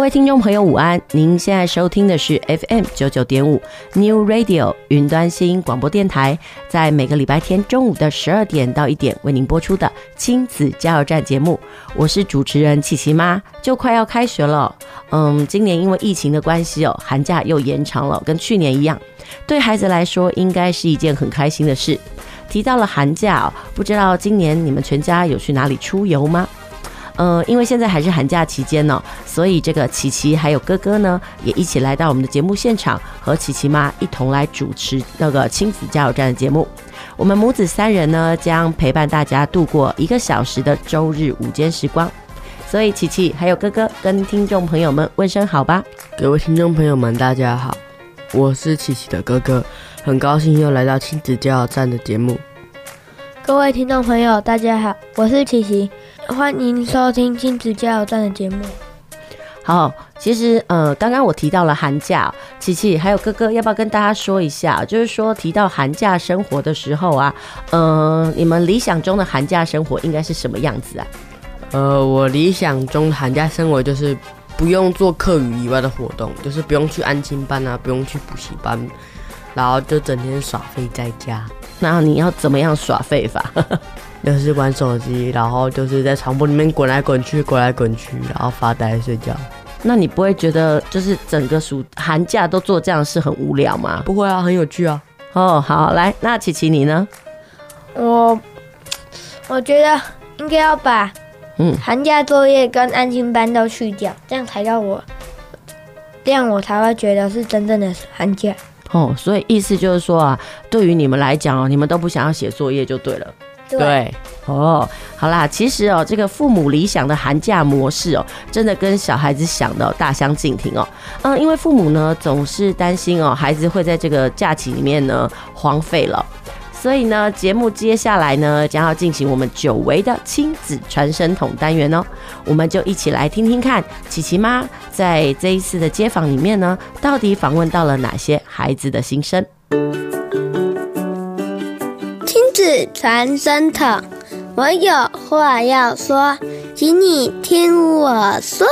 各位听众朋友，午安！您现在收听的是 FM 九九点五 New Radio 云端新广播电台，在每个礼拜天中午的十二点到一点为您播出的亲子加油站节目。我是主持人琪琪妈，就快要开学了。嗯，今年因为疫情的关系哦，寒假又延长了，跟去年一样。对孩子来说，应该是一件很开心的事。提到了寒假哦，不知道今年你们全家有去哪里出游吗？呃，因为现在还是寒假期间呢，所以这个琪琪还有哥哥呢，也一起来到我们的节目现场，和琪琪妈一同来主持那个亲子加油站的节目。我们母子三人呢，将陪伴大家度过一个小时的周日午间时光。所以，琪琪还有哥哥跟听众朋友们问声好吧。各位听众朋友们，大家好，我是琪琪的哥哥，很高兴又来到亲子加油站的节目。各位听众朋友，大家好，我是琪琪。欢迎收听亲子加油站的节目。好，其实呃，刚刚我提到了寒假，琪琪还有哥哥，要不要跟大家说一下？就是说提到寒假生活的时候啊，呃，你们理想中的寒假生活应该是什么样子啊？呃，我理想中的寒假生活就是不用做课余以外的活动，就是不用去安亲班啊，不用去补习班，然后就整天耍废在家。那你要怎么样耍废法？就是玩手机，然后就是在床铺里面滚来滚去，滚来滚去，然后发呆睡觉。那你不会觉得就是整个暑寒假都做这样的事很无聊吗？不会啊，很有趣啊。哦，好，来，那琪琪你呢？我我觉得应该要把嗯寒假作业跟安心班都去掉，这样才让我这样我才会觉得是真正的寒假。哦，所以意思就是说啊，对于你们来讲哦，你们都不想要写作业就对了。对哦，好啦，其实哦，这个父母理想的寒假模式哦，真的跟小孩子想的大相径庭哦。嗯，因为父母呢总是担心哦，孩子会在这个假期里面呢荒废了，所以呢，节目接下来呢将要进行我们久违的亲子传声筒单元哦，我们就一起来听听看，琪琪妈在这一次的街访里面呢，到底访问到了哪些孩子的心声。子传声筒，我有话要说，请你听我说。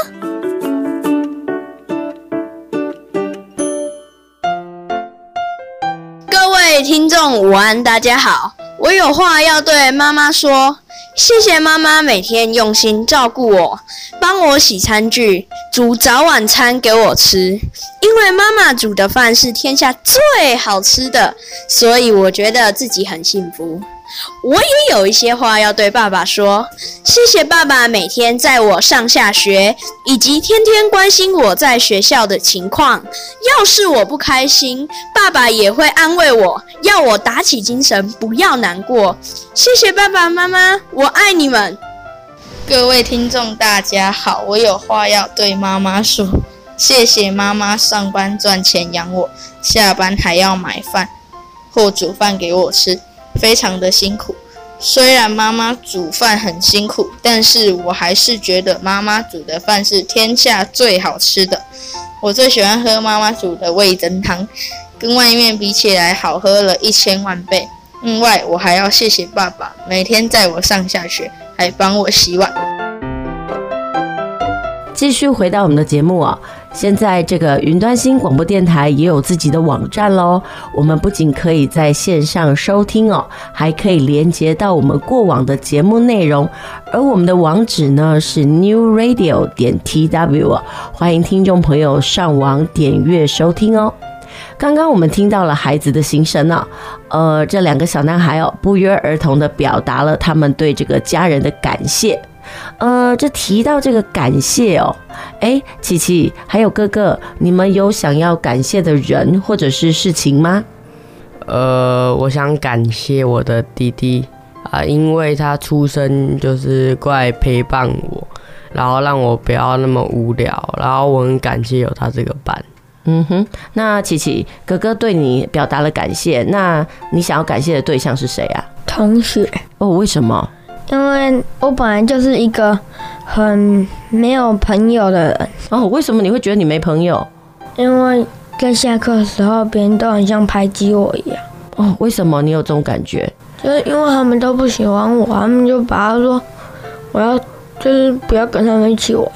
听众，午安，大家好，我有话要对妈妈说。谢谢妈妈每天用心照顾我，帮我洗餐具，煮早晚餐给我吃。因为妈妈煮的饭是天下最好吃的，所以我觉得自己很幸福。我也有一些话要对爸爸说，谢谢爸爸每天载我上下学，以及天天关心我在学校的情况。要是我不开心，爸爸也会安慰我，要我打起精神，不要难过。谢谢爸爸妈妈，我爱你们。各位听众，大家好，我有话要对妈妈说，谢谢妈妈上班赚钱养我，下班还要买饭或煮饭给我吃。非常的辛苦，虽然妈妈煮饭很辛苦，但是我还是觉得妈妈煮的饭是天下最好吃的。我最喜欢喝妈妈煮的味噌汤，跟外面比起来好喝了一千万倍。另外，我还要谢谢爸爸，每天载我上下学，还帮我洗碗。继续回到我们的节目啊。现在这个云端新广播电台也有自己的网站喽。我们不仅可以在线上收听哦，还可以连接到我们过往的节目内容。而我们的网址呢是 New Radio 点 TW，欢迎听众朋友上网点阅收听哦。刚刚我们听到了孩子的心声呢，呃，这两个小男孩哦，不约而同的表达了他们对这个家人的感谢。呃，这提到这个感谢哦，哎，琪琪还有哥哥，你们有想要感谢的人或者是事情吗？呃，我想感谢我的弟弟啊，因为他出生就是过来陪伴我，然后让我不要那么无聊，然后我很感谢有他这个伴。嗯哼，那琪琪哥哥对你表达了感谢，那你想要感谢的对象是谁啊？同学。哦，为什么？因为我本来就是一个很没有朋友的人。哦，为什么你会觉得你没朋友？因为在下课的时候，别人都很像排挤我一样。哦，为什么你有这种感觉？就是因为他们都不喜欢我，他们就把他说我要就是不要跟他们一起玩。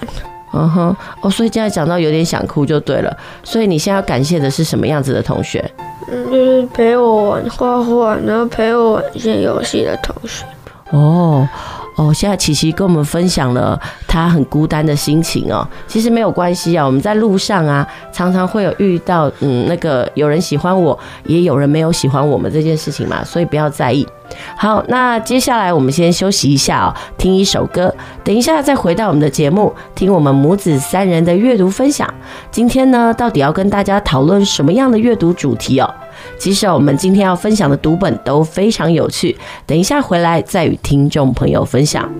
嗯哼，哦，所以现在讲到有点想哭就对了。所以你现在要感谢的是什么样子的同学？嗯，就是陪我玩画画，然后陪我玩一些游戏的同学。哦。哦，现在琪琪跟我们分享了他很孤单的心情哦。其实没有关系啊，我们在路上啊，常常会有遇到，嗯，那个有人喜欢我，也有人没有喜欢我们这件事情嘛，所以不要在意。好，那接下来我们先休息一下哦，听一首歌，等一下再回到我们的节目，听我们母子三人的阅读分享。今天呢，到底要跟大家讨论什么样的阅读主题哦？其实我们今天要分享的读本都非常有趣，等一下回来再与听众朋友分享。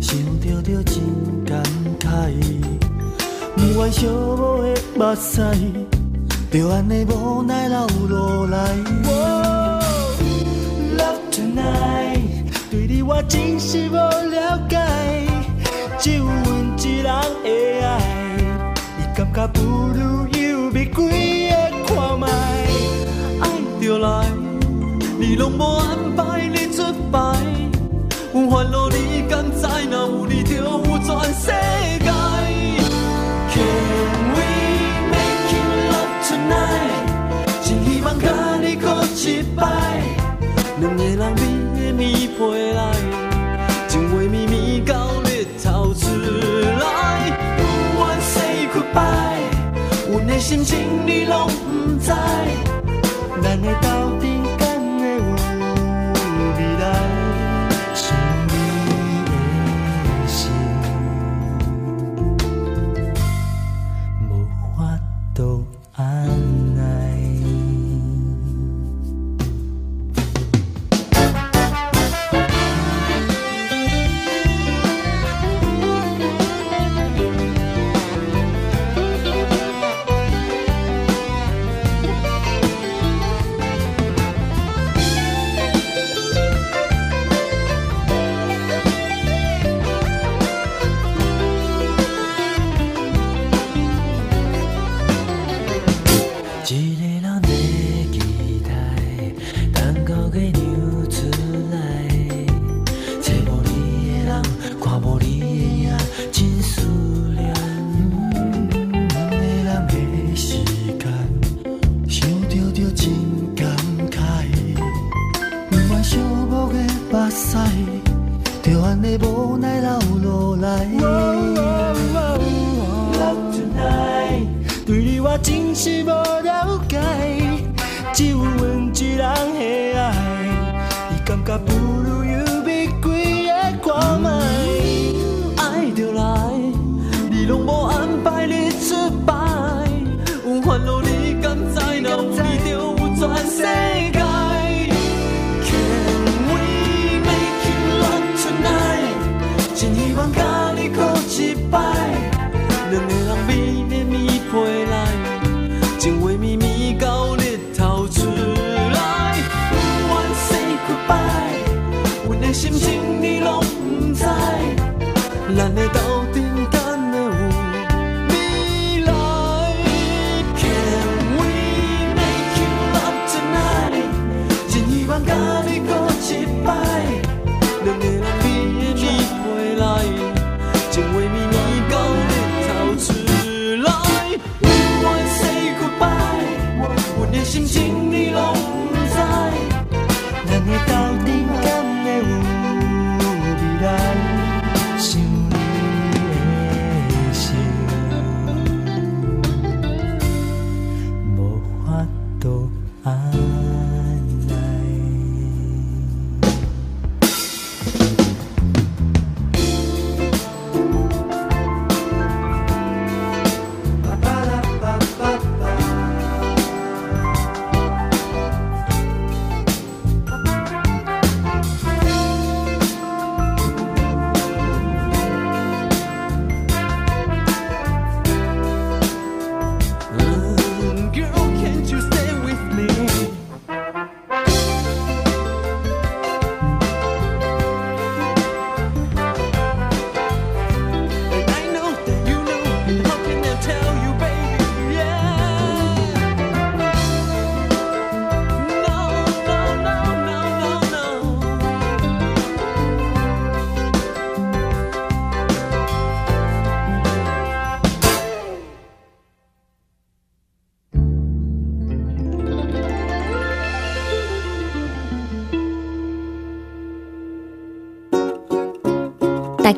想着着真感慨。不愿寂寞的目屎，就安尼无奈流落来。Love tonight，对你我真是无了解，只有阮一人的爱，你感觉不如有玫瑰的看卖。爱着来，你拢无安。欢乐你甘知？若有你，就有全世界。Can we make love tonight？真希望甲你过一摆，两个人眠的眠被内，情话绵绵到日头出来，不愿 say goodbye，阮的心情你拢不知。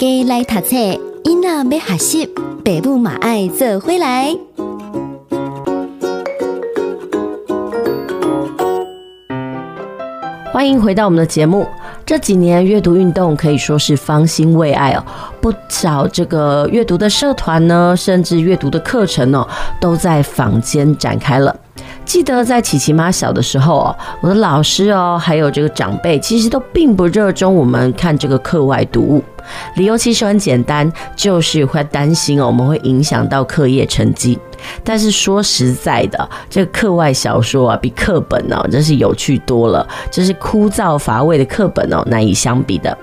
家来读册，囡仔要学习，爸母嘛爱做回来。欢迎回到我们的节目。这几年阅读运动可以说是方兴未艾哦，不少这个阅读的社团呢，甚至阅读的课程哦，都在坊间展开了。记得在琪琪妈小的时候哦，我的老师哦，还有这个长辈，其实都并不热衷我们看这个课外读物。理由其实很简单，就是会担心哦，我们会影响到课业成绩。但是说实在的，这个课外小说啊，比课本呢，真是有趣多了。这是枯燥乏味的课本哦，难以相比的。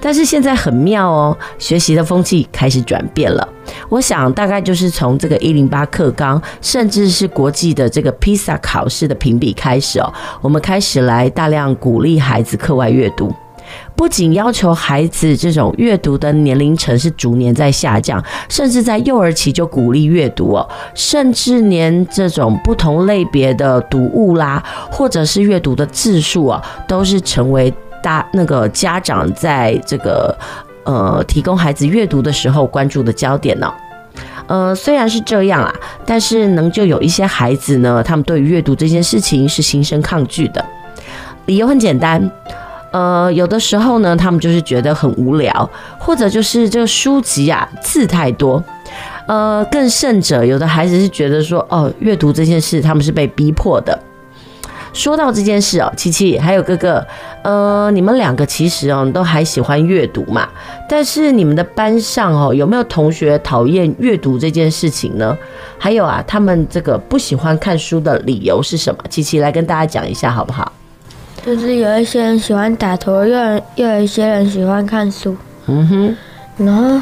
但是现在很妙哦，学习的风气开始转变了。我想大概就是从这个一零八课纲，甚至是国际的这个披萨考试的评比开始哦，我们开始来大量鼓励孩子课外阅读。不仅要求孩子这种阅读的年龄层是逐年在下降，甚至在幼儿期就鼓励阅读哦，甚至连这种不同类别的读物啦，或者是阅读的字数啊，都是成为。大那个家长在这个呃提供孩子阅读的时候关注的焦点呢、呃虽然是这样啊，但是能就有一些孩子呢，他们对于阅读这件事情是心生抗拒的，理由很简单，呃有的时候呢，他们就是觉得很无聊，或者就是这个书籍啊字太多，呃更甚者，有的孩子是觉得说哦阅读这件事他们是被逼迫的。说到这件事哦，琪琪还有哥哥，呃，你们两个其实哦都还喜欢阅读嘛，但是你们的班上哦有没有同学讨厌阅读这件事情呢？还有啊，他们这个不喜欢看书的理由是什么？琪琪来跟大家讲一下好不好？就是有一些人喜欢打陀，又又有一些人喜欢看书。嗯哼，然后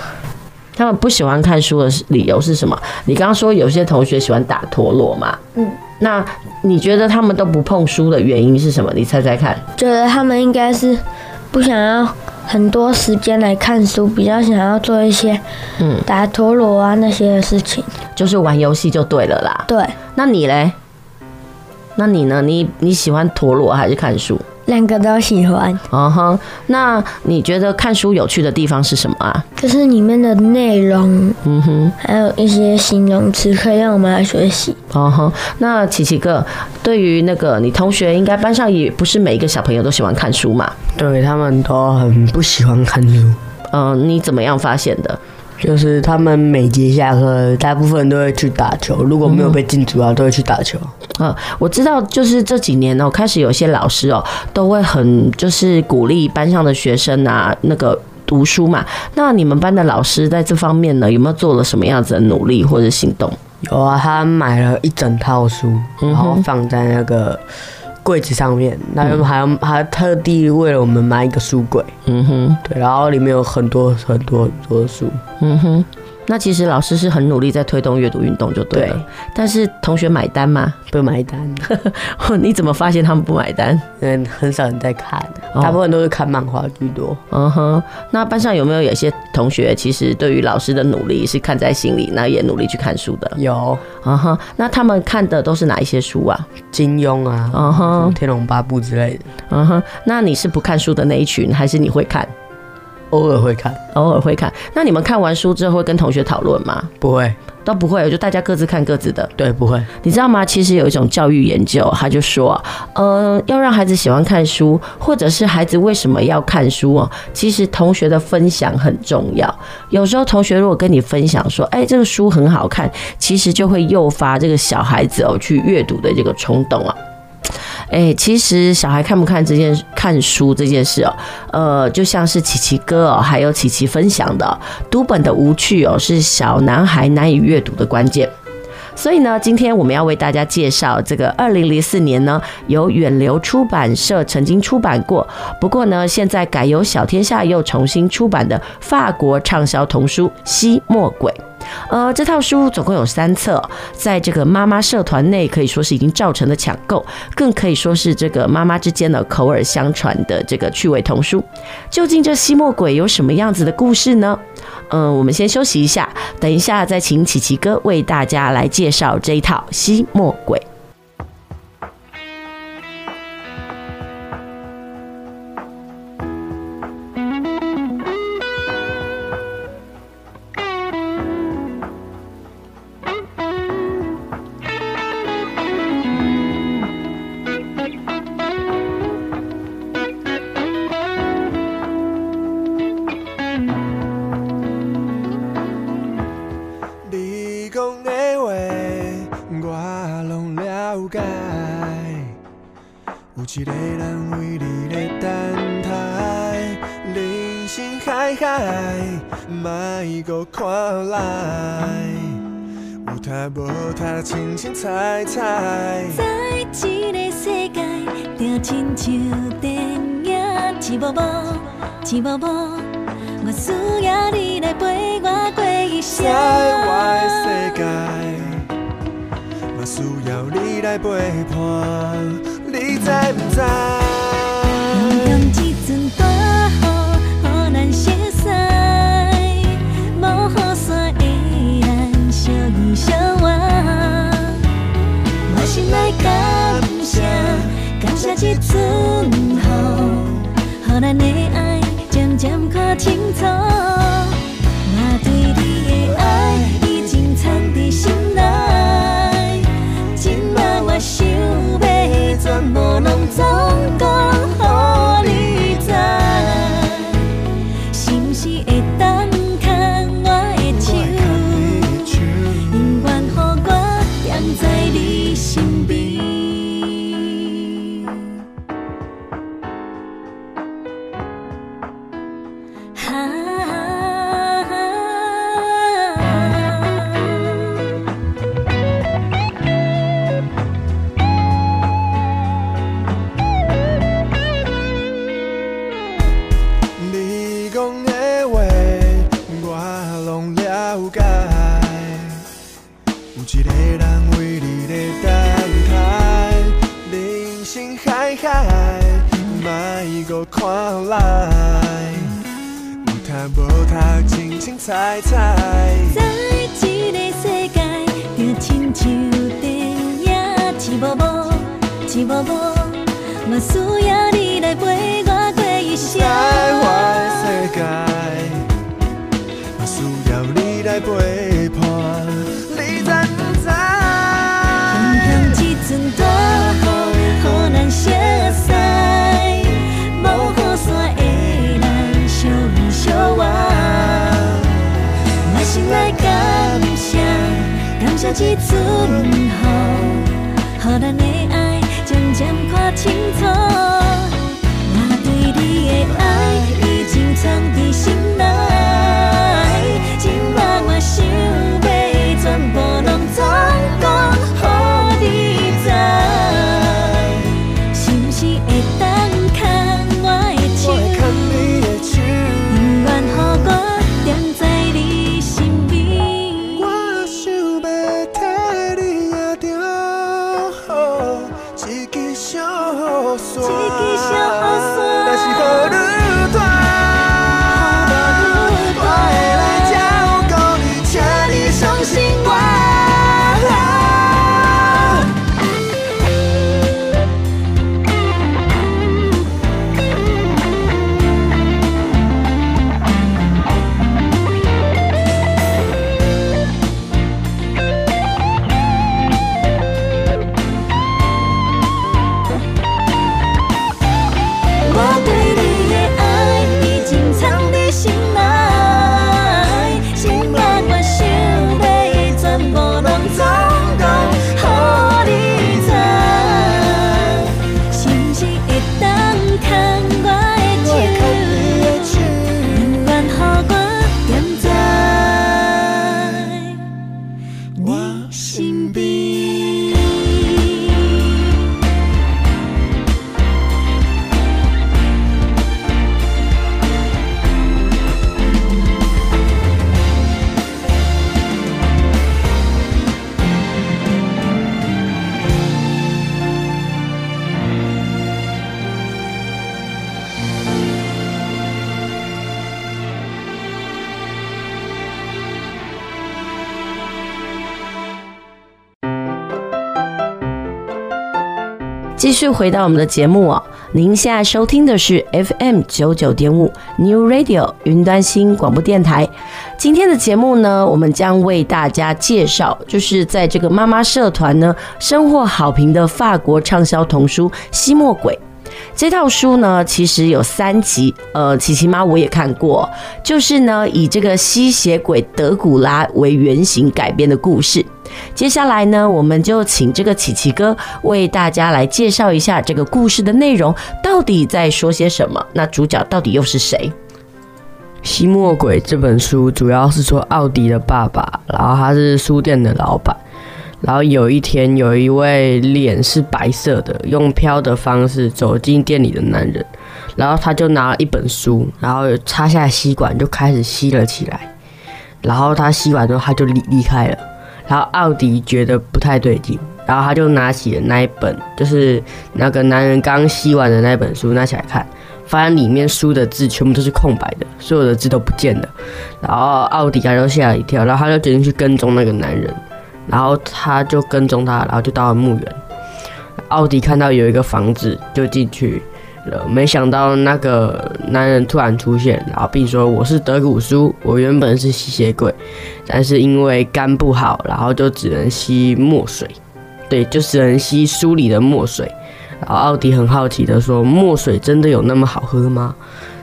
他们不喜欢看书的理由是什么？你刚刚说有些同学喜欢打陀螺嘛？嗯。那你觉得他们都不碰书的原因是什么？你猜猜看。觉得他们应该是不想要很多时间来看书，比较想要做一些嗯打陀螺啊那些的事情，就是玩游戏就对了啦。对。那你嘞？那你呢？你你喜欢陀螺还是看书？两个都喜欢。嗯哼、uh，huh, 那你觉得看书有趣的地方是什么啊？就是里面的内容，嗯哼，还有一些形容词可以让我们来学习。嗯哼、uh，huh, 那琪琪哥，对于那个你同学，应该班上也不是每一个小朋友都喜欢看书嘛？对，他们都很不喜欢看书。嗯、uh，你怎么样发现的？就是他们每节下课，大部分都会去打球。如果没有被禁足啊，都会去打球。嗯，我知道，就是这几年哦，开始有些老师哦，都会很就是鼓励班上的学生啊，那个读书嘛。那你们班的老师在这方面呢，有没有做了什么样子的努力或者行动？有啊，他买了一整套书，然后放在那个。柜子上面，那还还特地为了我们买一个书柜，嗯哼，对，然后里面有很多很多很多书，嗯哼。那其实老师是很努力在推动阅读运动，就对了。对，但是同学买单吗？不买单。你怎么发现他们不买单？嗯，很少人在看，大部分都是看漫画居多。嗯哼。那班上有没有有些同学其实对于老师的努力是看在心里，那也努力去看书的？有。嗯哼。那他们看的都是哪一些书啊？金庸啊，嗯哼，天龙八部之类的。嗯哼。那你是不看书的那一群，还是你会看？偶尔会看，偶尔会看。那你们看完书之后会跟同学讨论吗？不会，都不会，就大家各自看各自的。对，不会。你知道吗？其实有一种教育研究，他就说，呃，要让孩子喜欢看书，或者是孩子为什么要看书哦？其实同学的分享很重要。有时候同学如果跟你分享说，哎，这个书很好看，其实就会诱发这个小孩子哦去阅读的这个冲动啊。哎，其实小孩看不看这件看书这件事哦，呃，就像是琪琪哥哦，还有琪琪分享的读本的无趣哦，是小男孩难以阅读的关键。所以呢，今天我们要为大家介绍这个二零零四年呢，由远流出版社曾经出版过，不过呢，现在改由小天下又重新出版的法国畅销童书《吸墨鬼》。呃，这套书总共有三册，在这个妈妈社团内可以说是已经造成了抢购，更可以说是这个妈妈之间的口耳相传的这个趣味童书。究竟这吸墨鬼有什么样子的故事呢？嗯、呃，我们先休息一下，等一下再请琪琪哥为大家来介绍这一套吸墨鬼。咱的爱渐渐看清楚。继续回到我们的节目哦。您现在收听的是 fm 九九点五 new radio 云端新广播电台。今天的节目呢我们将为大家介绍就是在这个妈妈社团呢深获好评的法国畅销童书吸墨鬼。这套书呢其实有三集呃琪琪妈我也看过。就是呢以这个吸血鬼德古拉为原型改编的故事。接下来呢，我们就请这个琪琪哥为大家来介绍一下这个故事的内容，到底在说些什么？那主角到底又是谁？《吸墨鬼》这本书主要是说奥迪的爸爸，然后他是书店的老板。然后有一天，有一位脸是白色的，用飘的方式走进店里的男人，然后他就拿了一本书，然后插下吸管就开始吸了起来。然后他吸完之后，他就离离开了。然后奥迪觉得不太对劲，然后他就拿起了那一本，就是那个男人刚吸完的那本书，拿起来看，发现里面书的字全部都是空白的，所有的字都不见了。然后奥迪他就吓了一跳，然后他就决定去跟踪那个男人。然后他就跟踪他，然后就到了墓园。奥迪看到有一个房子，就进去没想到那个男人突然出现，然后并说：“我是德古苏，我原本是吸血鬼，但是因为肝不好，然后就只能吸墨水。对，就只能吸书里的墨水。”然后奥迪很好奇的说：“墨水真的有那么好喝吗？”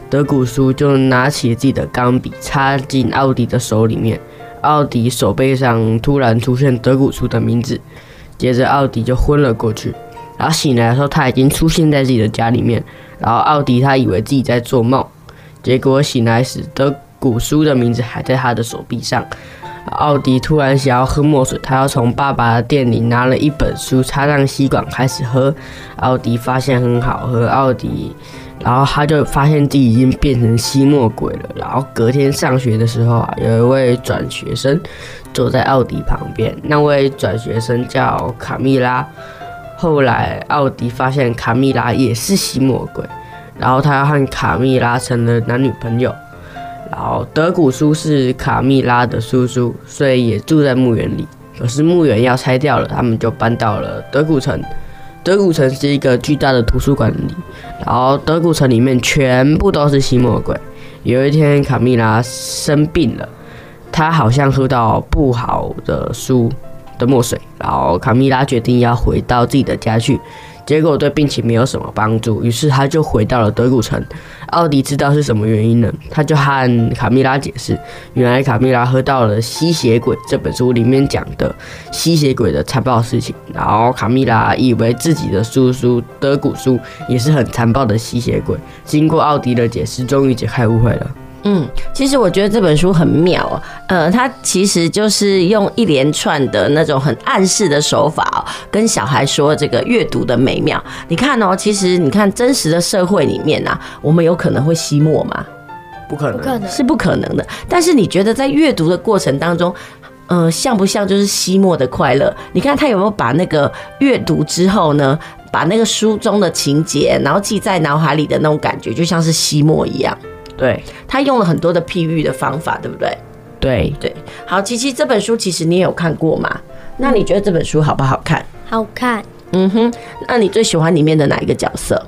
德古苏就拿起自己的钢笔，插进奥迪的手里面。奥迪手背上突然出现德古苏的名字，接着奥迪就昏了过去。然后醒来的时候，他已经出现在自己的家里面。然后奥迪他以为自己在做梦，结果醒来时，德古书的名字还在他的手臂上。奥迪突然想要喝墨水，他要从爸爸的店里拿了一本书，插上吸管开始喝。奥迪发现很好喝，奥迪。然后他就发现自己已经变成吸墨鬼了。然后隔天上学的时候啊，有一位转学生坐在奥迪旁边，那位转学生叫卡蜜拉。后来奥迪发现卡蜜拉也是吸魔鬼，然后他和卡蜜拉成了男女朋友。然后德古苏是卡蜜拉的叔叔，所以也住在墓园里。可是墓园要拆掉了，他们就搬到了德古城。德古城是一个巨大的图书馆里，然后德古城里面全部都是吸魔鬼。有一天，卡蜜拉生病了，她好像喝到不好的书的墨水，然后卡蜜拉决定要回到自己的家去。结果对病情没有什么帮助，于是他就回到了德古城。奥迪知道是什么原因呢？他就和卡蜜拉解释，原来卡蜜拉喝到了《吸血鬼》这本书里面讲的吸血鬼的残暴事情，然后卡蜜拉以为自己的叔叔德古叔也是很残暴的吸血鬼。经过奥迪的解释，终于解开误会了。嗯，其实我觉得这本书很妙，呃，它其实就是用一连串的那种很暗示的手法哦，跟小孩说这个阅读的美妙。你看哦，其实你看真实的社会里面啊，我们有可能会吸墨吗？不可能，不可能，是不可能的。但是你觉得在阅读的过程当中，呃，像不像就是吸墨的快乐？你看他有没有把那个阅读之后呢，把那个书中的情节，然后记在脑海里的那种感觉，就像是吸墨一样。对，他用了很多的譬喻的方法，对不对？对对，好，琪琪，这本书其实你也有看过嘛？那你觉得这本书好不好看？好看。嗯哼，那你最喜欢里面的哪一个角色？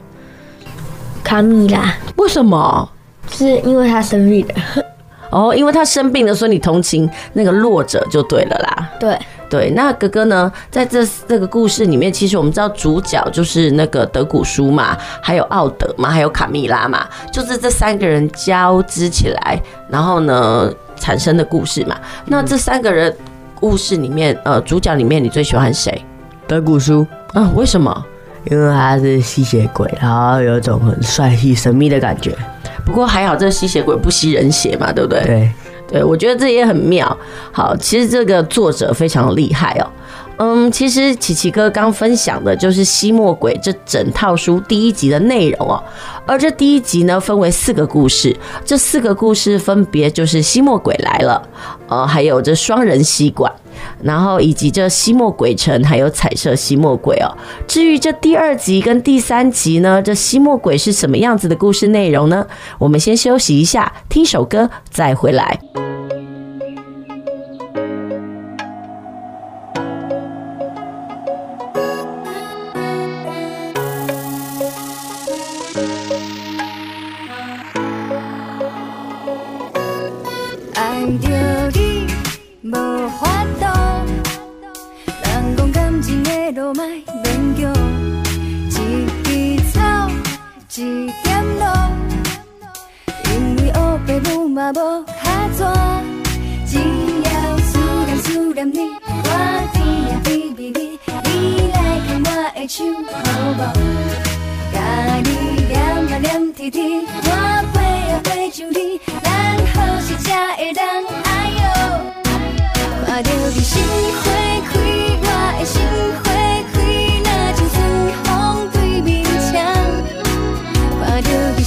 卡米拉。为什么？是因为他生病了。哦，因为他生病了，所以你同情那个弱者就对了啦。对。对，那哥哥呢？在这这个故事里面，其实我们知道主角就是那个德古书嘛，还有奥德嘛，还有卡蜜拉嘛，就是这三个人交织起来，然后呢产生的故事嘛。那这三个人故事里面，呃，主角里面你最喜欢谁？德古书啊？为什么？因为他是吸血鬼，然后有一种很帅气、神秘的感觉。不过还好，这吸血鬼不吸人血嘛，对不对？对。对，我觉得这也很妙。好，其实这个作者非常厉害哦。嗯，其实琪琪哥刚分享的就是《吸墨鬼》这整套书第一集的内容哦。而这第一集呢，分为四个故事，这四个故事分别就是吸墨鬼来了，呃，还有这双人吸管。然后以及这吸墨鬼城，还有彩色吸墨鬼哦。至于这第二集跟第三集呢，这吸墨鬼是什么样子的故事内容呢？我们先休息一下，听首歌再回来。嘛无卡纸，只要思念思念。你，我。甜蜜蜜，你来牵我的手，好无？甲你黏啊黏贴贴，我飞啊飞上你，咱好时才会当哎哟，看到你心花开，我的心花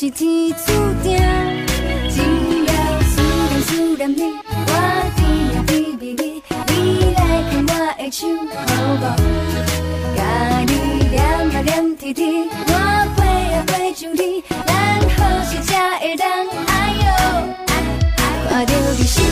是天注定，只要思念思念你，我甜呀甜蜜蜜，你来牵我的手，好无？甲你黏呀黏甜甜，我飞呀飞上天，咱好时才会当哎哟，看着你心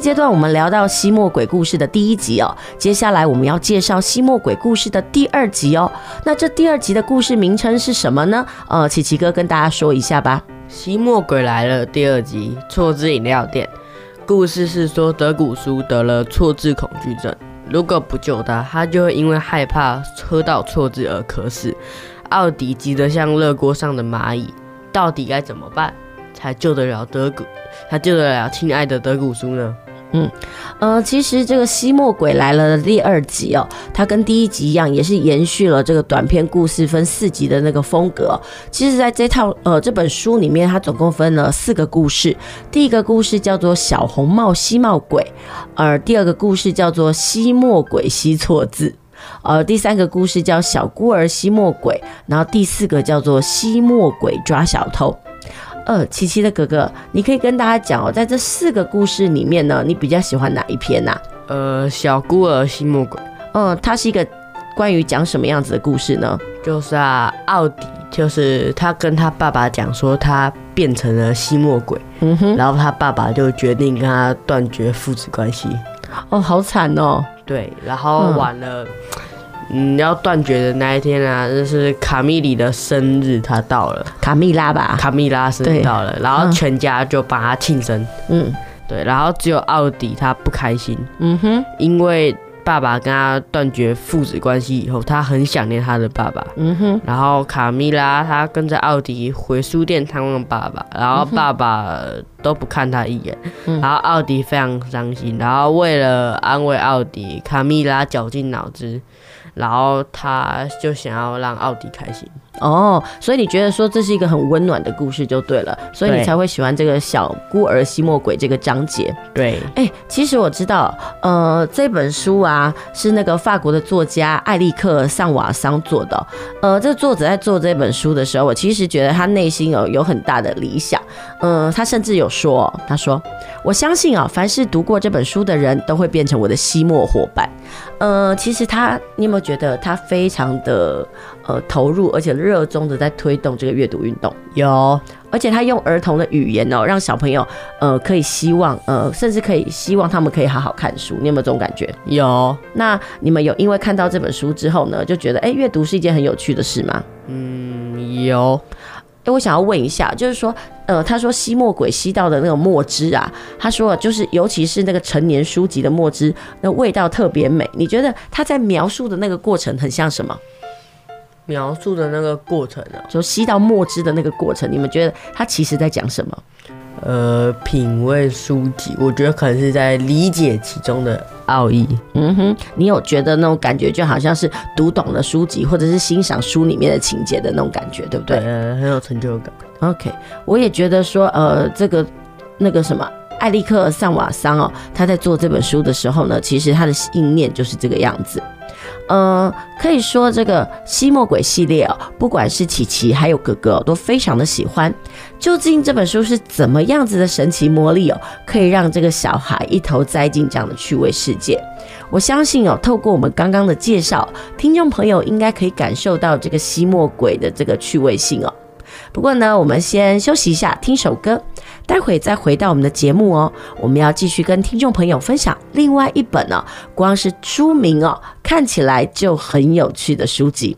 阶段我们聊到吸墨鬼故事的第一集哦，接下来我们要介绍吸墨鬼故事的第二集哦。那这第二集的故事名称是什么呢？呃，琪琪哥跟大家说一下吧。吸墨鬼来了第二集，错字饮料店。故事是说德古叔得了错字恐惧症，如果不救他，他就会因为害怕喝到错字而渴死。奥迪急得像热锅上的蚂蚁，到底该怎么办？才救得了德古，才救得了亲爱的德古叔呢？嗯，呃，其实这个吸墨鬼来了的第二集哦，它跟第一集一样，也是延续了这个短篇故事分四集的那个风格。其实，在这套呃这本书里面，它总共分了四个故事。第一个故事叫做《小红帽吸墨鬼》，而第二个故事叫做《吸墨鬼吸错字》，呃，第三个故事叫《小孤儿吸墨鬼》，然后第四个叫做《吸墨鬼抓小偷》。呃，琪琪的哥哥，你可以跟大家讲哦，在这四个故事里面呢，你比较喜欢哪一篇呐？呃，小孤儿吸墨鬼。嗯，它是一个关于讲什么样子的故事呢？就是啊，奥迪就是他跟他爸爸讲说他变成了吸墨鬼，嗯哼，然后他爸爸就决定跟他断绝父子关系。哦，好惨哦。对，然后完了。嗯嗯，要断绝的那一天啊，就是卡蜜里的生日，他到了。卡蜜拉吧，卡蜜拉生日到了，然后全家就帮他庆生。嗯，对，然后只有奥迪他不开心。嗯哼，因为爸爸跟他断绝父子关系以后，他很想念他的爸爸。嗯哼，然后卡蜜拉他跟着奥迪回书店探望爸爸，然后爸爸都不看他一眼，然后奥迪非常伤心，然后为了安慰奥迪，卡蜜拉绞尽脑汁。然后他就想要让奥迪开心哦，所以你觉得说这是一个很温暖的故事就对了，所以你才会喜欢这个小孤儿吸墨鬼这个章节。对，哎，其实我知道，呃，这本书啊是那个法国的作家艾利克桑瓦桑做的。呃，这作者在做这本书的时候，我其实觉得他内心有有很大的理想。嗯、呃，他甚至有说，他说：“我相信啊，凡是读过这本书的人都会变成我的吸墨伙伴。”呃，其实他，你有没有觉得他非常的呃投入，而且热衷的在推动这个阅读运动。有，而且他用儿童的语言哦，让小朋友呃可以希望呃，甚至可以希望他们可以好好看书。你有没有这种感觉？有。那你们有因为看到这本书之后呢，就觉得哎，阅读是一件很有趣的事吗？嗯，有。哎，我想要问一下，就是说，呃，他说吸墨鬼吸到的那个墨汁啊，他说就是，尤其是那个成年书籍的墨汁，那味道特别美。你觉得他在描述的那个过程很像什么？描述的那个过程啊，就吸到墨汁的那个过程，你们觉得他其实在讲什么？呃，品味书籍，我觉得可能是在理解其中的奥义。嗯哼，你有觉得那种感觉，就好像是读懂了书籍，或者是欣赏书里面的情节的那种感觉，对不对？呃，很有成就感。OK，我也觉得说，呃，这个那个什么，艾利克·萨瓦桑哦，他在做这本书的时候呢，其实他的意念就是这个样子。嗯，可以说这个吸墨鬼系列哦，不管是琪琪还有哥哥都非常的喜欢。究竟这本书是怎么样子的神奇魔力哦，可以让这个小孩一头栽进这样的趣味世界？我相信哦，透过我们刚刚的介绍，听众朋友应该可以感受到这个吸墨鬼的这个趣味性哦。不过呢，我们先休息一下，听首歌，待会再回到我们的节目哦。我们要继续跟听众朋友分享另外一本呢，光是书名哦，看起来就很有趣的书籍。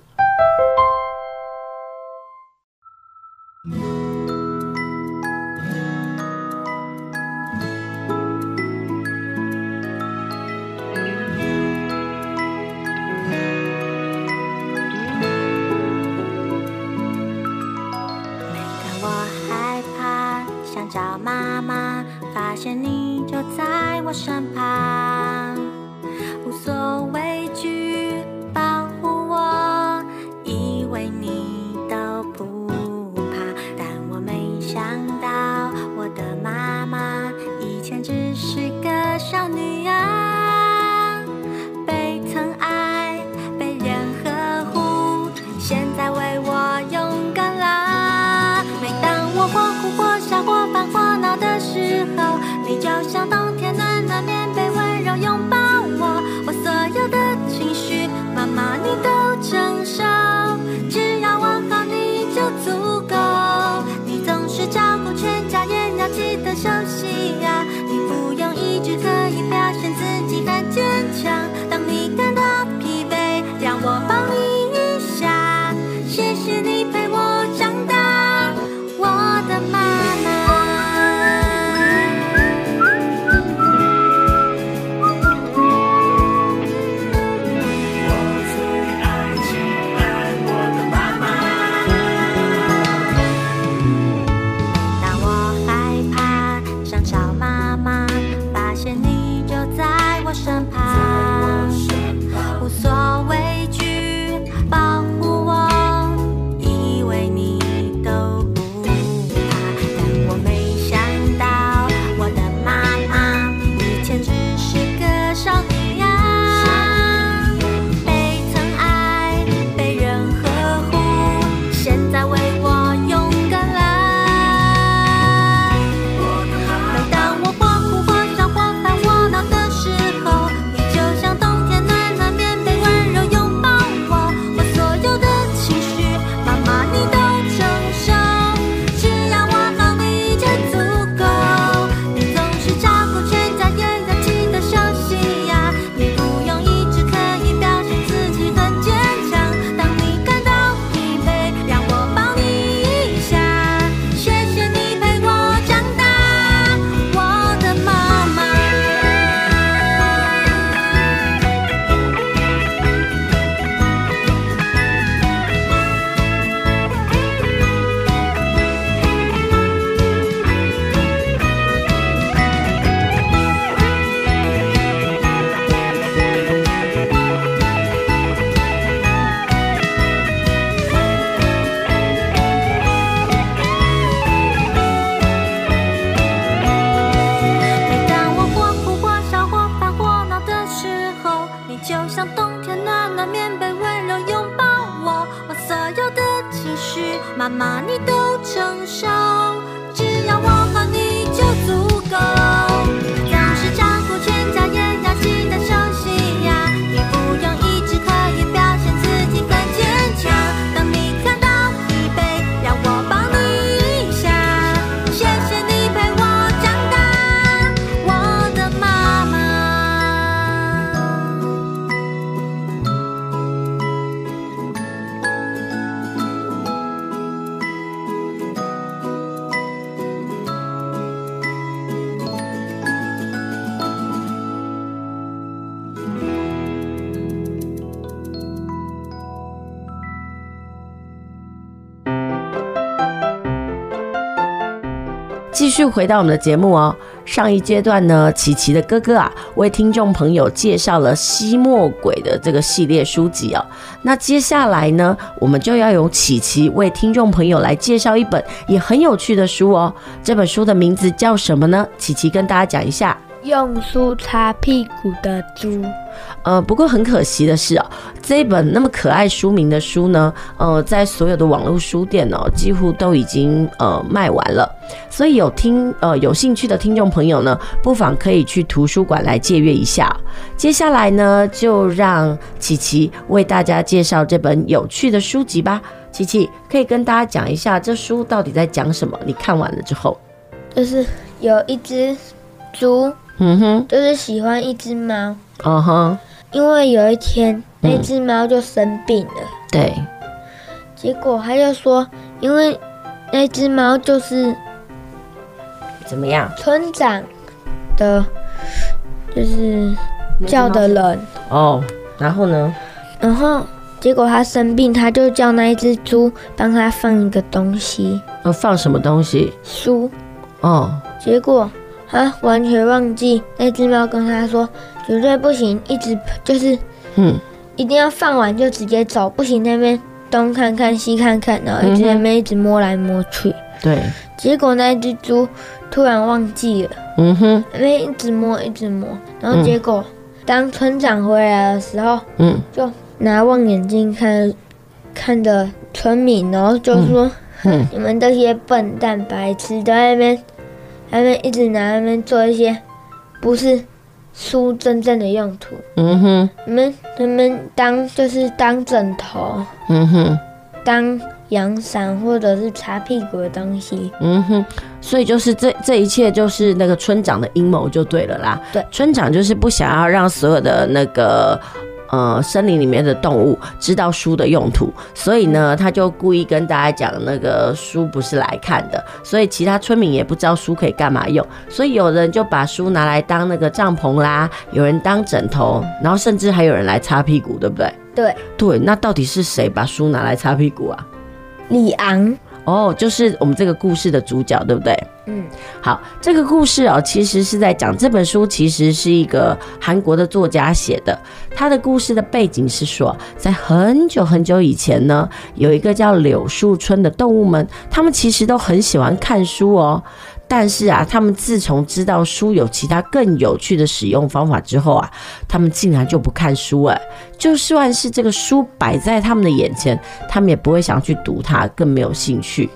继续回到我们的节目哦。上一阶段呢，琪琪的哥哥啊，为听众朋友介绍了《吸墨鬼》的这个系列书籍哦。那接下来呢，我们就要由琪琪为听众朋友来介绍一本也很有趣的书哦。这本书的名字叫什么呢？琪琪跟大家讲一下。用书擦屁股的猪。呃，不过很可惜的是哦，这一本那么可爱书名的书呢，呃，在所有的网络书店哦，几乎都已经呃卖完了。所以有听呃有兴趣的听众朋友呢，不妨可以去图书馆来借阅一下。接下来呢，就让琪琪为大家介绍这本有趣的书籍吧。琪琪可以跟大家讲一下这书到底在讲什么？你看完了之后，就是有一只猪。嗯哼，就是喜欢一只猫。嗯哼，因为有一天那只猫就生病了。对。结果他就说，因为那只猫就是怎么样？村长的，就是叫的人。哦，然后呢？然后结果他生病，他就叫那一只猪帮他放一个东西。呃，放什么东西？书。哦。结果。他完全忘记。那只猫跟他说，绝对不行，一直就是，嗯，一定要放完就直接走，不行那边东看看西看看，然后一直在那边一直摸来摸去。对。结果那只猪突然忘记了，嗯哼，那边一直摸一直摸，然后结果当村长回来的时候，嗯，就拿望远镜看，看着村民，然后就说，嗯，你们这些笨蛋白痴在那边。他们一直拿他们做一些不是书真正的用途。嗯哼，你们他们当就是当枕头。嗯哼，当阳伞或者是擦屁股的东西。嗯哼，所以就是这这一切就是那个村长的阴谋就对了啦。对，村长就是不想要让所有的那个。呃，森林里面的动物知道书的用途，所以呢，他就故意跟大家讲那个书不是来看的，所以其他村民也不知道书可以干嘛用，所以有人就把书拿来当那个帐篷啦，有人当枕头，然后甚至还有人来擦屁股，对不对？对对，那到底是谁把书拿来擦屁股啊？李昂。哦，就是我们这个故事的主角，对不对？嗯，好，这个故事哦，其实是在讲这本书，其实是一个韩国的作家写的。他的故事的背景是说，在很久很久以前呢，有一个叫柳树村的动物们，他们其实都很喜欢看书哦。但是啊，他们自从知道书有其他更有趣的使用方法之后啊，他们竟然就不看书哎，就算是这个书摆在他们的眼前，他们也不会想去读它，更没有兴趣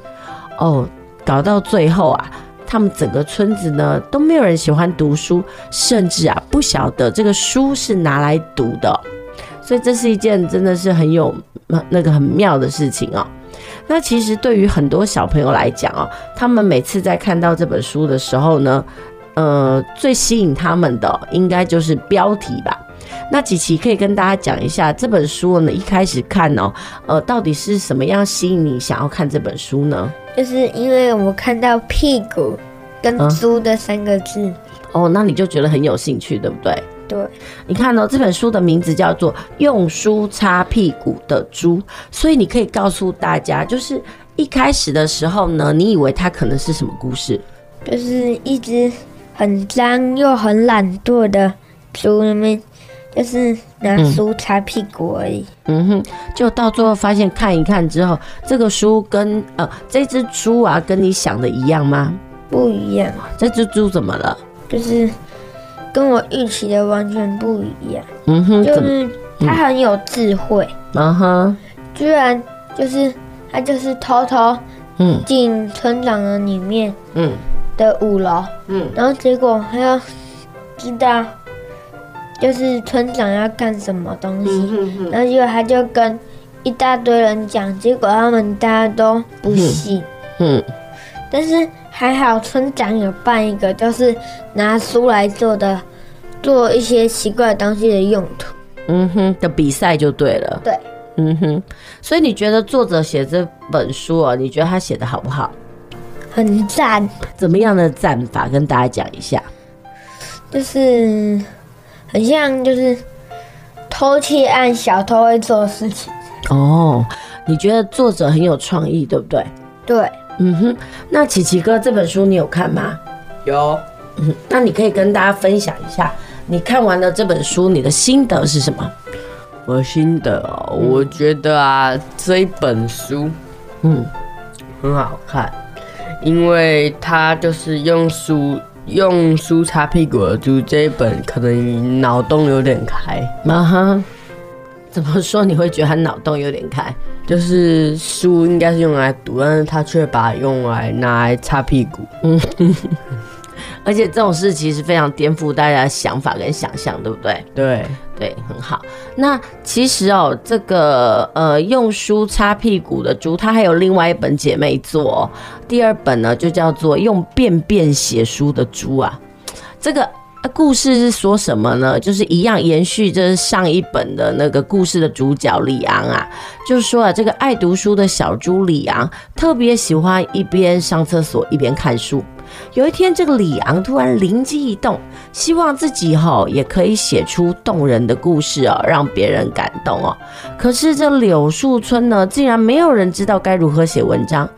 哦。搞到最后啊，他们整个村子呢都没有人喜欢读书，甚至啊不晓得这个书是拿来读的，所以这是一件真的是很有那个很妙的事情哦。那其实对于很多小朋友来讲哦，他们每次在看到这本书的时候呢，呃，最吸引他们的应该就是标题吧。那琪琪可以跟大家讲一下这本书呢，一开始看哦，呃，到底是什么样吸引你想要看这本书呢？就是因为我看到屁股跟猪的三个字。嗯，哦，那你就觉得很有兴趣，对不对？对，你看哦，这本书的名字叫做《用书擦屁股的猪》，所以你可以告诉大家，就是一开始的时候呢，你以为它可能是什么故事？就是一只很脏又很懒惰的猪，里面就是拿书擦屁股而已。嗯哼，就到最后发现看一看之后，这个书跟呃这只猪啊，跟你想的一样吗？不一样。这只猪怎么了？就是。跟我预期的完全不一样。嗯哼，就是他很有智慧。嗯哼，居然就是他就是偷偷嗯进村长的里面嗯的五楼嗯，然后结果他要知道就是村长要干什么东西，然后结果他就跟一大堆人讲，结果他们大家都不信。嗯，但是。还好村长有办一个，就是拿书来做的，做一些奇怪的东西的用途。嗯哼，的比赛就对了。对，嗯哼。所以你觉得作者写这本书啊，你觉得他写的好不好？很赞。怎么样的赞法？跟大家讲一下。就是很像，就是偷窃案小偷会做的事情。哦，你觉得作者很有创意，对不对？对，嗯哼。那琪琪哥这本书你有看吗？有。嗯，那你可以跟大家分享一下，你看完了这本书，你的心得是什么？我心得哦，我觉得啊，这一本书，嗯，很好看，因为它就是用书用书擦屁股的书，这一本可能脑洞有点开。啊哈，怎么说你会觉得他脑洞有点开？就是书应该是用来读，但是他却把用来拿来擦屁股。嗯。而且这种事其实非常颠覆大家的想法跟想象，对不对？对对，很好。那其实哦，这个呃，用书擦屁股的猪，它还有另外一本姐妹作，第二本呢就叫做用便便写书的猪啊。这个故事是说什么呢？就是一样延续，就是上一本的那个故事的主角李昂啊，就是说啊，这个爱读书的小猪李昂特别喜欢一边上厕所一边看书。有一天，这个李昂突然灵机一动，希望自己哈也可以写出动人的故事哦，让别人感动哦。可是这柳树村呢，竟然没有人知道该如何写文章。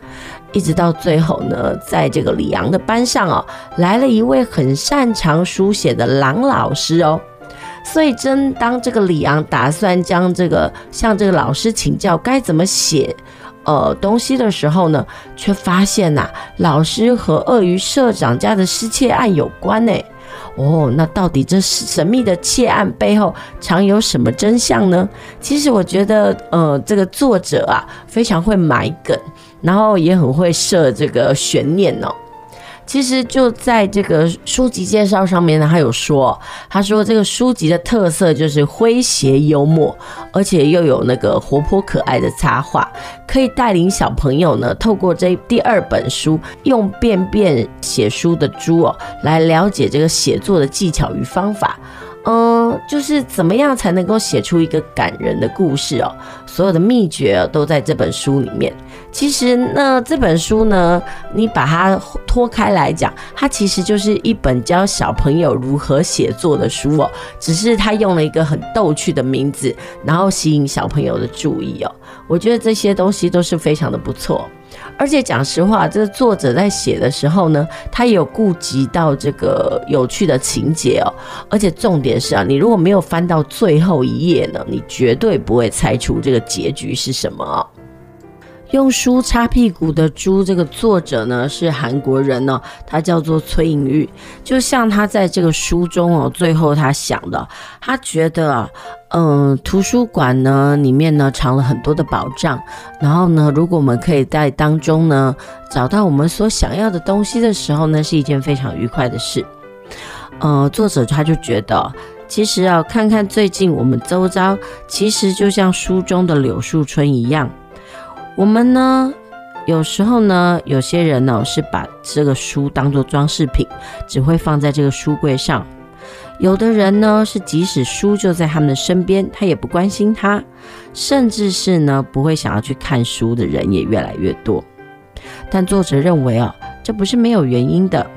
一直到最后呢，在这个李昂的班上哦，来了一位很擅长书写的狼老师哦。所以，真当这个李昂打算将这个向这个老师请教该怎么写。呃，东西的时候呢，却发现呐、啊，老师和鳄鱼社长家的失窃案有关呢。哦，那到底这神秘的窃案背后藏有什么真相呢？其实我觉得，呃，这个作者啊，非常会埋梗，然后也很会设这个悬念哦。其实就在这个书籍介绍上面呢，他有说，他说这个书籍的特色就是诙谐幽默，而且又有那个活泼可爱的插画，可以带领小朋友呢，透过这第二本书，用便便写书的猪哦，来了解这个写作的技巧与方法。嗯，就是怎么样才能够写出一个感人的故事哦？所有的秘诀都在这本书里面。其实呢，这本书呢，你把它脱开来讲，它其实就是一本教小朋友如何写作的书哦。只是它用了一个很逗趣的名字，然后吸引小朋友的注意哦。我觉得这些东西都是非常的不错。而且讲实话，这个作者在写的时候呢，他也有顾及到这个有趣的情节哦。而且重点是啊，你如果没有翻到最后一页呢，你绝对不会猜出这个结局是什么。用书擦屁股的猪，这个作者呢是韩国人呢，他叫做崔颖玉。就像他在这个书中哦，最后他想的，他觉得啊，嗯，图书馆呢里面呢藏了很多的宝藏，然后呢，如果我们可以在当中呢找到我们所想要的东西的时候呢，是一件非常愉快的事。呃，作者他就觉得，其实啊，看看最近我们周遭，其实就像书中的柳树村一样。我们呢，有时候呢，有些人呢是把这个书当做装饰品，只会放在这个书柜上；有的人呢是即使书就在他们的身边，他也不关心它，甚至是呢不会想要去看书的人也越来越多。但作者认为啊，这不是没有原因的，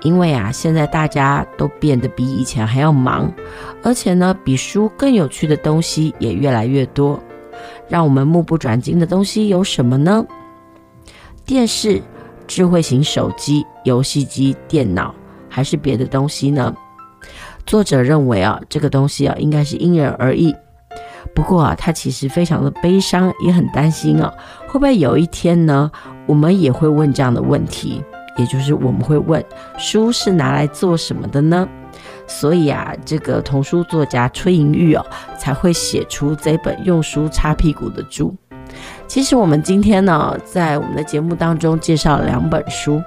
因为啊，现在大家都变得比以前还要忙，而且呢，比书更有趣的东西也越来越多。让我们目不转睛的东西有什么呢？电视、智慧型手机、游戏机、电脑，还是别的东西呢？作者认为啊，这个东西啊，应该是因人而异。不过啊，他其实非常的悲伤，也很担心啊，会不会有一天呢，我们也会问这样的问题？也就是我们会问：书是拿来做什么的呢？所以啊，这个童书作家崔颖玉哦，才会写出这本用书擦屁股的猪。其实我们今天呢，在我们的节目当中介绍了两本书，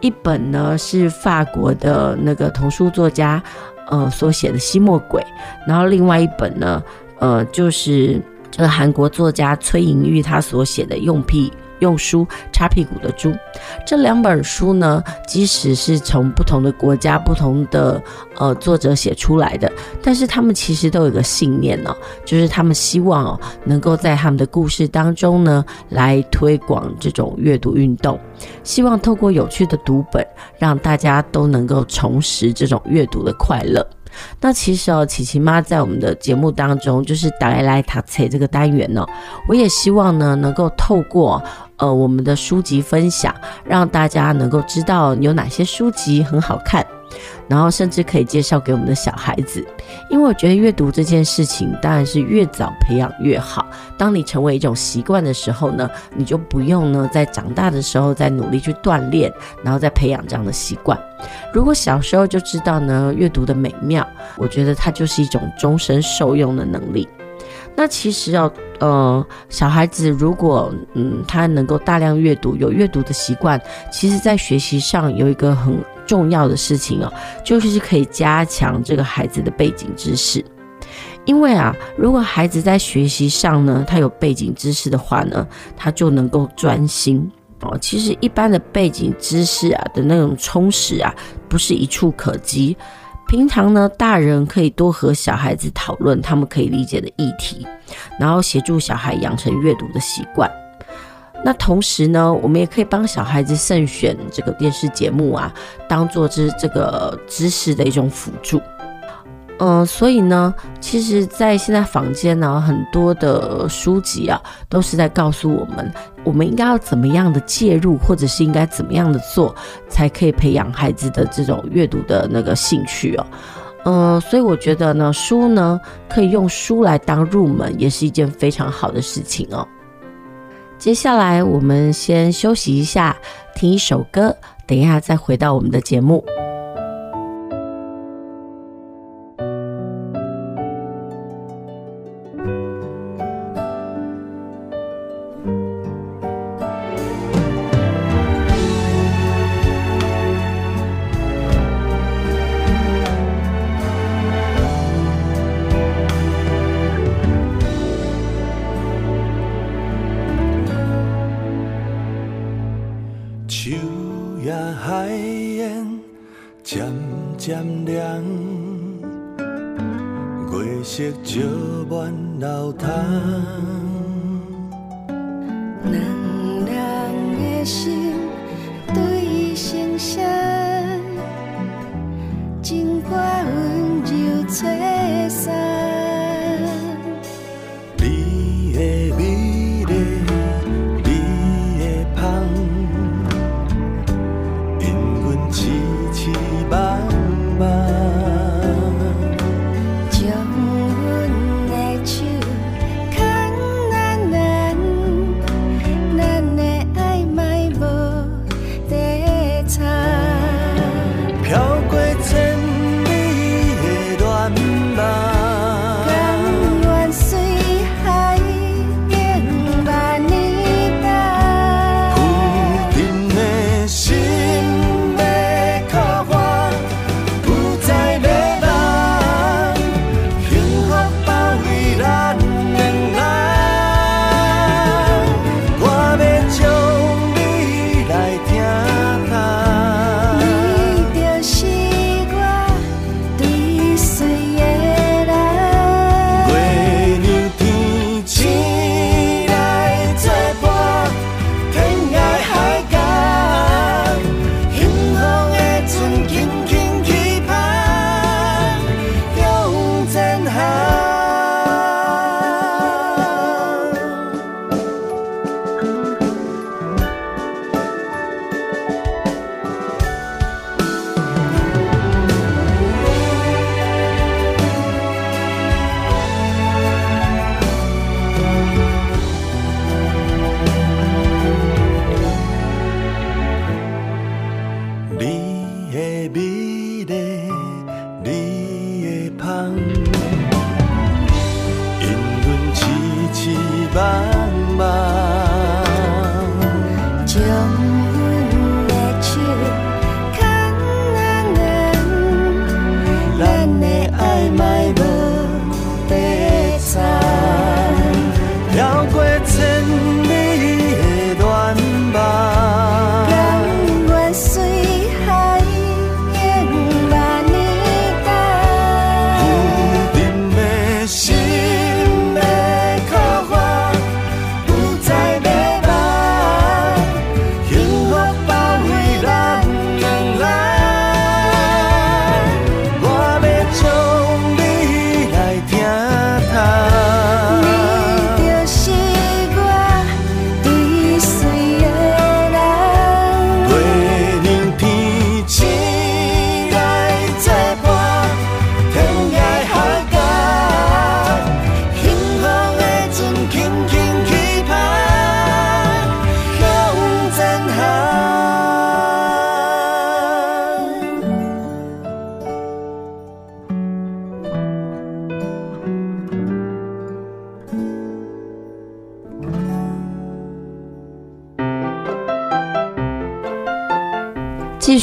一本呢是法国的那个童书作家呃所写的《吸墨鬼》，然后另外一本呢，呃就是这个韩国作家崔颖玉他所写的《用屁》。用书擦屁股的猪，这两本书呢，即使是从不同的国家、不同的呃作者写出来的，但是他们其实都有个信念呢、就是他们希望哦，能够在他们的故事当中呢，来推广这种阅读运动，希望透过有趣的读本，让大家都能够重拾这种阅读的快乐。那其实哦，琪琪妈在我们的节目当中，就是打来来塔切这个单元呢、我也希望呢，能够透过呃我们的书籍分享，让大家能够知道有哪些书籍很好看。然后甚至可以介绍给我们的小孩子，因为我觉得阅读这件事情当然是越早培养越好。当你成为一种习惯的时候呢，你就不用呢在长大的时候再努力去锻炼，然后再培养这样的习惯。如果小时候就知道呢阅读的美妙，我觉得它就是一种终身受用的能力。那其实要呃，小孩子如果嗯他能够大量阅读，有阅读的习惯，其实在学习上有一个很重要的事情哦，就是可以加强这个孩子的背景知识。因为啊，如果孩子在学习上呢，他有背景知识的话呢，他就能够专心哦。其实一般的背景知识啊的那种充实啊，不是一触可及。平常呢，大人可以多和小孩子讨论他们可以理解的议题，然后协助小孩养成阅读的习惯。那同时呢，我们也可以帮小孩子慎选这个电视节目啊，当做是这个知识的一种辅助。嗯、所以呢，其实，在现在坊间呢，很多的书籍啊，都是在告诉我们，我们应该要怎么样的介入，或者是应该怎么样的做，才可以培养孩子的这种阅读的那个兴趣哦。嗯、所以我觉得呢，书呢，可以用书来当入门，也是一件非常好的事情哦。接下来，我们先休息一下，听一首歌，等一下再回到我们的节目。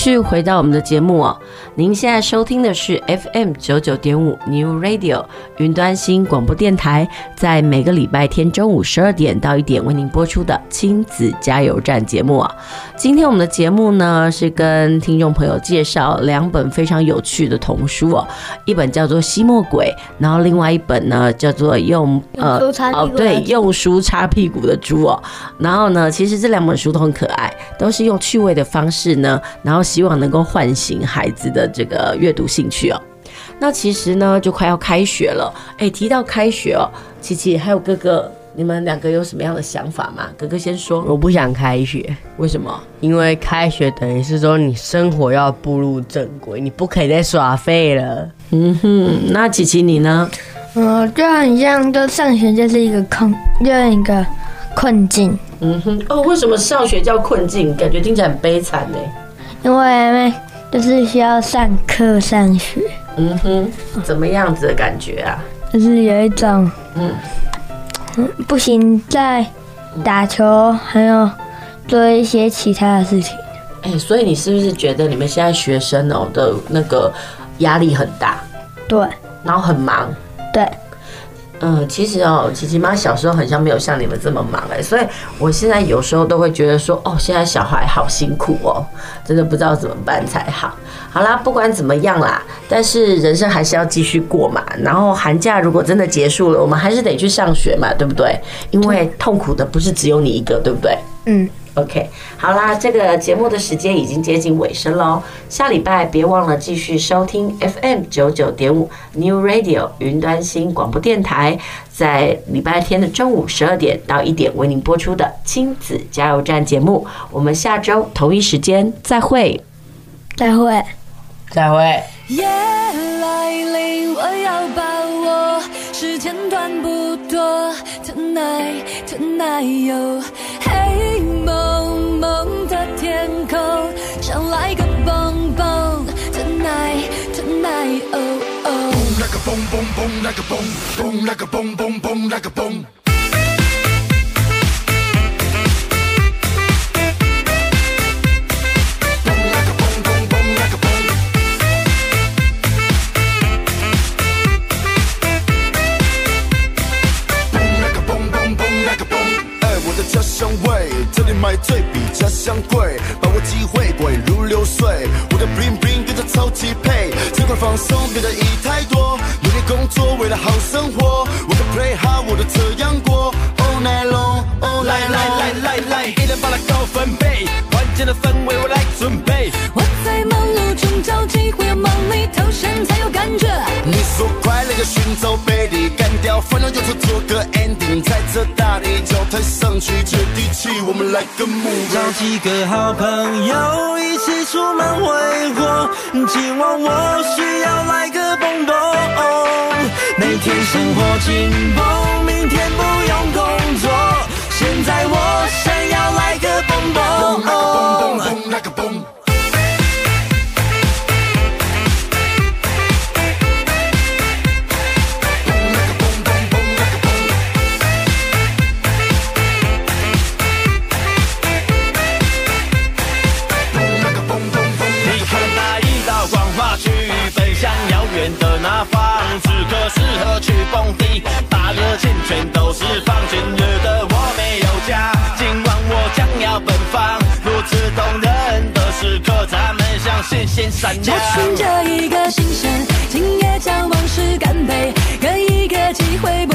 续回到我们的节目哦。您现在收听的是 FM 九九点五 New Radio 云端新广播电台，在每个礼拜天中午十二点到一点为您播出的亲子加油站节目啊。今天我们的节目呢是跟听众朋友介绍两本非常有趣的童书哦，一本叫做《吸墨鬼》，然后另外一本呢叫做用呃哦对用书擦屁股的猪哦。然后呢，其实这两本书都很可爱，都是用趣味的方式呢，然后希望能够唤醒孩子的这个阅读兴趣哦。那其实呢，就快要开学了。哎，提到开学哦，琪琪还有哥哥，你们两个有什么样的想法吗？哥哥先说。我不想开学，为什么？因为开学等于是说你生活要步入正轨，你不可以再耍废了。嗯哼，那琪琪你呢？嗯，就很像，就上学就是一个坑，就是一个困境。嗯哼，哦，为什么上学叫困境？感觉听起来很悲惨呢。因为就是需要上课上学。嗯哼，怎么样子的感觉啊？就是有一种，嗯，不行再打球，还有做一些其他的事情。哎、欸，所以你是不是觉得你们现在学生哦的那个压力很大？对。然后很忙。对。嗯，其实哦，琪琪妈小时候好像没有像你们这么忙哎，所以我现在有时候都会觉得说，哦，现在小孩好辛苦哦，真的不知道怎么办才好。好啦，不管怎么样啦，但是人生还是要继续过嘛。然后寒假如果真的结束了，我们还是得去上学嘛，对不对？因为痛苦的不是只有你一个，对不对？嗯。OK，好啦，这个节目的时间已经接近尾声喽。下礼拜别忘了继续收听 FM 九九点五 New Radio 云端新广播电台，在礼拜天的中午十二点到一点为您播出的亲子加油站节目。我们下周同一时间再会，再会，再会。夜来临，我要把握，时间短不多。Tonight, tonight, 有黑蒙蒙的天空，想来个蹦蹦。Tonight, tonight, oh oh。蹦那个蹦蹦蹦来个蹦，蹦那个蹦蹦蹦来个蹦。地脚踏上去接地气，我们来个 move。找几个好朋友一起出门挥霍，今晚我需要来个蹦蹦。每天生活紧绷，明天不用工作，现在我想要来个蹦蹦。蹦蹦蹦那个蹦。咱们向星星闪亮。找寻着一个新鲜，今夜将往事干杯，给一个机会，